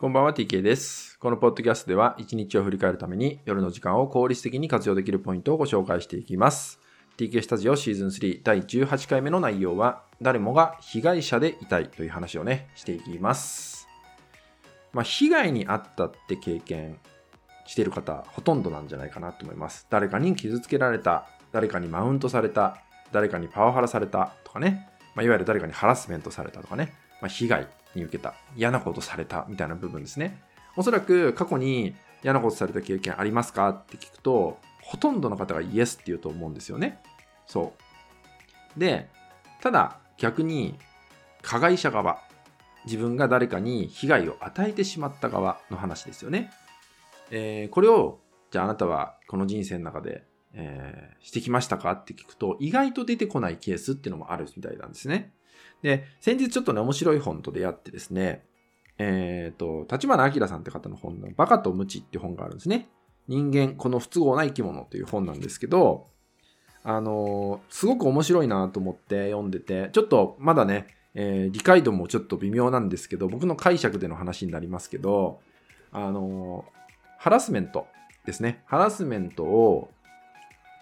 こんばんは TK です。このポッドキャストでは一日を振り返るために夜の時間を効率的に活用できるポイントをご紹介していきます。TK スタジオシーズン3第18回目の内容は誰もが被害者でいたいという話をね、していきます。まあ、被害に遭ったって経験してる方ほとんどなんじゃないかなと思います。誰かに傷つけられた、誰かにマウントされた、誰かにパワハラされたとかね、まあ、いわゆる誰かにハラスメントされたとかね、まあ、被害に受けた、嫌なことされたみたいな部分ですね。おそらく過去に嫌なことされた経験ありますかって聞くと、ほとんどの方がイエスって言うと思うんですよね。そう。で、ただ逆に加害者側、自分が誰かに被害を与えてしまった側の話ですよね。えーこれを、じゃああなたはこの人生の中で、えーしてきましたかって聞くと、意外と出てこないケースっていうのもあるみたいなんですね。で、先日ちょっとね、面白い本と出会ってですね、えっ、と、立花明さんって方の本の、バカと無知って本があるんですね。人間、この不都合な生き物という本なんですけど、あのーすごく面白いなと思って読んでて、ちょっとまだね、えー理解度もちょっと微妙なんですけど、僕の解釈での話になりますけど、あのハラスメントですね。ハラスメントを、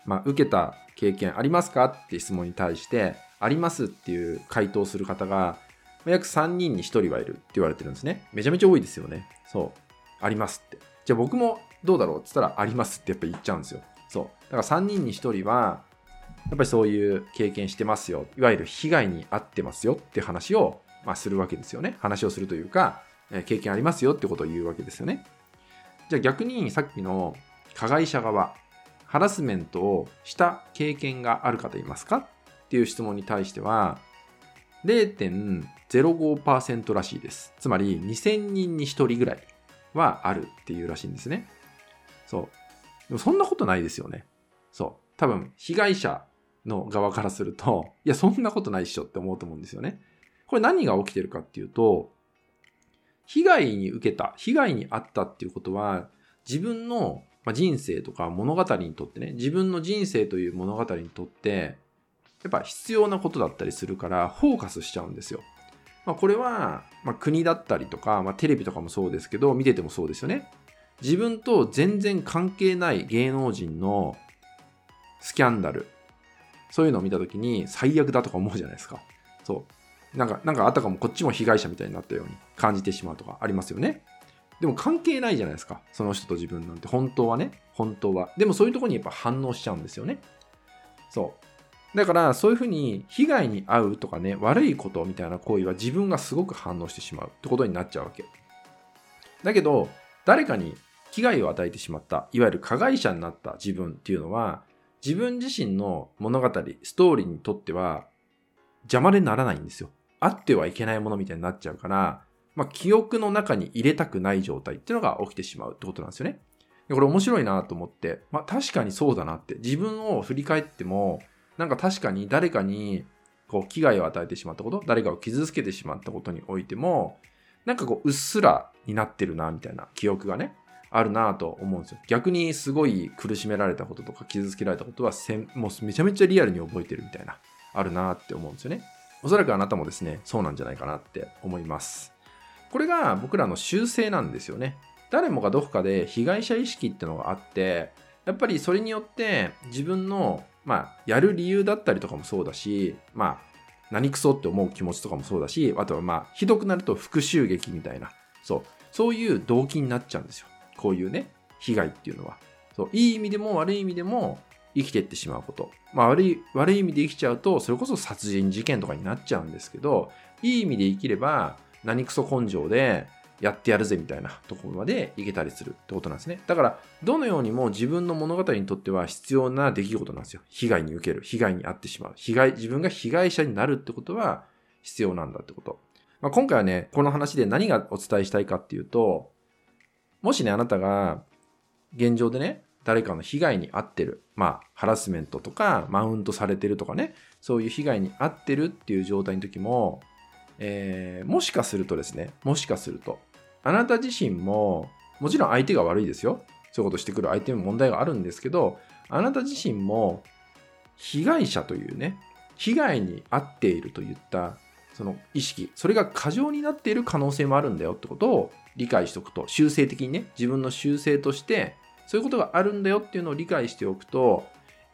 まあ、受けた経験ありますかって質問に対して、ありますっていう回答する方が、約3人に1人はいるって言われてるんですね。めちゃめちゃ多いですよね。そう。ありますって。じゃあ僕もどうだろうって言ったら、ありますってやっぱ言っちゃうんですよ。そう。だから3人に1人は、やっぱりそういう経験してますよ。いわゆる被害に遭ってますよって話を、まあ、するわけですよね。話をするというか、え経験ありますよってことを言うわけですよね。じゃあ逆にさっきの加害者側、ハラスメントをした経験がある方いますかっていう質問に対しては、0.05%らしいです。つまり2000人に1人ぐらいはあるっていうらしいんですね。そう。でもそんなことないですよね。そう。多分、被害者の側からすると、いや、そんなことないっしょって思うと思うんですよね。これ何が起きてるかっていうと、被害に受けた、被害に遭ったっていうことは、自分のまあ人生とか物語にとってね、自分の人生という物語にとって、やっぱ必要なことだったりするから、フォーカスしちゃうんですよ。まあ、これは、まあ、国だったりとか、まあ、テレビとかもそうですけど、見ててもそうですよね。自分と全然関係ない芸能人のスキャンダル、そういうのを見たときに最悪だとか思うじゃないですか。そう。なんか、なんかあたかもこっちも被害者みたいになったように感じてしまうとかありますよね。でも関係ないじゃないですか。その人と自分なんて。本当はね。本当は。でもそういうとこにやっぱ反応しちゃうんですよね。そう。だからそういうふうに被害に遭うとかね、悪いことみたいな行為は自分がすごく反応してしまうってことになっちゃうわけ。だけど、誰かに危害を与えてしまった、いわゆる加害者になった自分っていうのは、自分自身の物語、ストーリーにとっては邪魔でならないんですよ。あってはいけないものみたいになっちゃうから、まあ、記憶の中に入れたくない状態っていうのが起きてしまうってことなんですよね。でこれ面白いなと思って、まあ、確かにそうだなって、自分を振り返っても、なんか確かに誰かにこう危害を与えてしまったこと、誰かを傷つけてしまったことにおいても、なんかこううっすらになってるなみたいな記憶がね、あるなと思うんですよ。逆にすごい苦しめられたこととか傷つけられたことはせんもうめちゃめちゃリアルに覚えてるみたいな、あるなって思うんですよね。おそらくあなたもですね、そうなんじゃないかなって思います。これが僕らの習性なんですよね。誰もがどこかで被害者意識ってのがあって、やっぱりそれによって自分の、まあ、やる理由だったりとかもそうだし、まあ、何クソって思う気持ちとかもそうだし、あとはまあ、ひどくなると復讐劇みたいな、そう、そういう動機になっちゃうんですよ。こういうね、被害っていうのは。そう、いい意味でも悪い意味でも生きてってしまうこと。まあ悪い、悪い意味で生きちゃうと、それこそ殺人事件とかになっちゃうんですけど、いい意味で生きれば、何クソ根性でやってやるぜみたいなところまでいけたりするってことなんですね。だから、どのようにも自分の物語にとっては必要な出来事なんですよ。被害に受ける。被害に遭ってしまう。被害、自分が被害者になるってことは必要なんだってこと。まあ、今回はね、この話で何がお伝えしたいかっていうと、もしね、あなたが現状でね、誰かの被害に遭ってる。まあ、ハラスメントとか、マウントされてるとかね、そういう被害に遭ってるっていう状態の時も、えーもしかするとですね、もしかすると、あなた自身も、もちろん相手が悪いですよ。そういうことしてくる相手も問題があるんですけど、あなた自身も、被害者というね、被害に遭っているといった、その意識、それが過剰になっている可能性もあるんだよってことを理解しておくと、修正的にね、自分の修正として、そういうことがあるんだよっていうのを理解しておくと、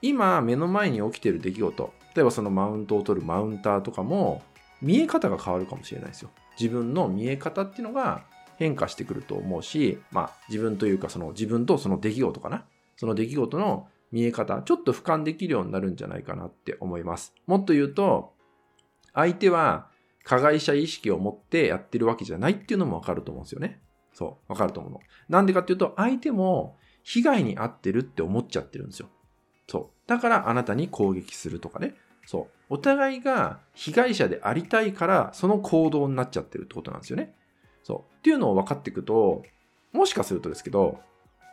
今目の前に起きている出来事、例えばそのマウントを取るマウンターとかも、見え方が変わるかもしれないですよ。自分の見え方っていうのが変化してくると思うし、まあ自分というかその自分とその出来事かな？その出来事の見え方、ちょっと俯瞰できるようになるんじゃないかなって思います。もっと言うと、相手は加害者意識を持ってやってるわけじゃないっていうのもわかると思うんですよね。そう、わかると思うの。なんでかっていうと、相手も被害に遭ってるって思っちゃってるんですよ。そう。だからあなたに攻撃するとかね。そう。お互いが被害者でありたいから、その行動になっちゃってるってことなんですよね。そう。っていうのを分かっていくと、もしかするとですけど、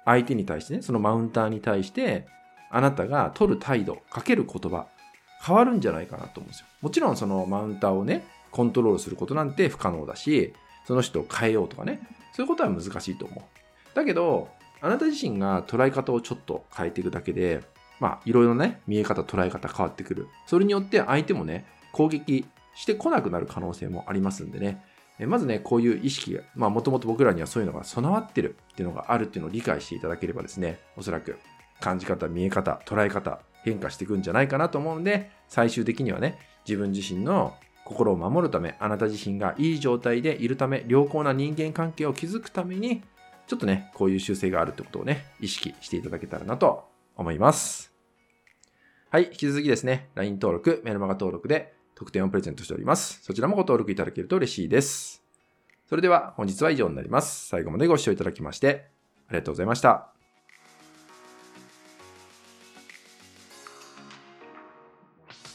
相手に対してね、そのマウンターに対して、あなたが取る態度、かける言葉、変わるんじゃないかなと思うんですよ。もちろんそのマウンターをね、コントロールすることなんて不可能だし、その人を変えようとかね、そういうことは難しいと思う。だけど、あなた自身が捉え方をちょっと変えていくだけで、まあ、いろいろね、見え方、捉え方変わってくる。それによって相手もね、攻撃してこなくなる可能性もありますんでね、えまずね、こういう意識が、まあ、もともと僕らにはそういうのが備わってるっていうのがあるっていうのを理解していただければですね、おそらく感じ方、見え方、捉え方、変化していくんじゃないかなと思うんで、最終的にはね、自分自身の心を守るため、あなた自身がいい状態でいるため、良好な人間関係を築くために、ちょっとね、こういう習性があるってことをね、意識していただけたらなと思います。はい、引き続きですね、LINE 登録、メルマガ登録で特典をプレゼントしております。そちらもご登録いただけると嬉しいです。それでは本日は以上になります。最後までご視聴いただきましてありがとうございました。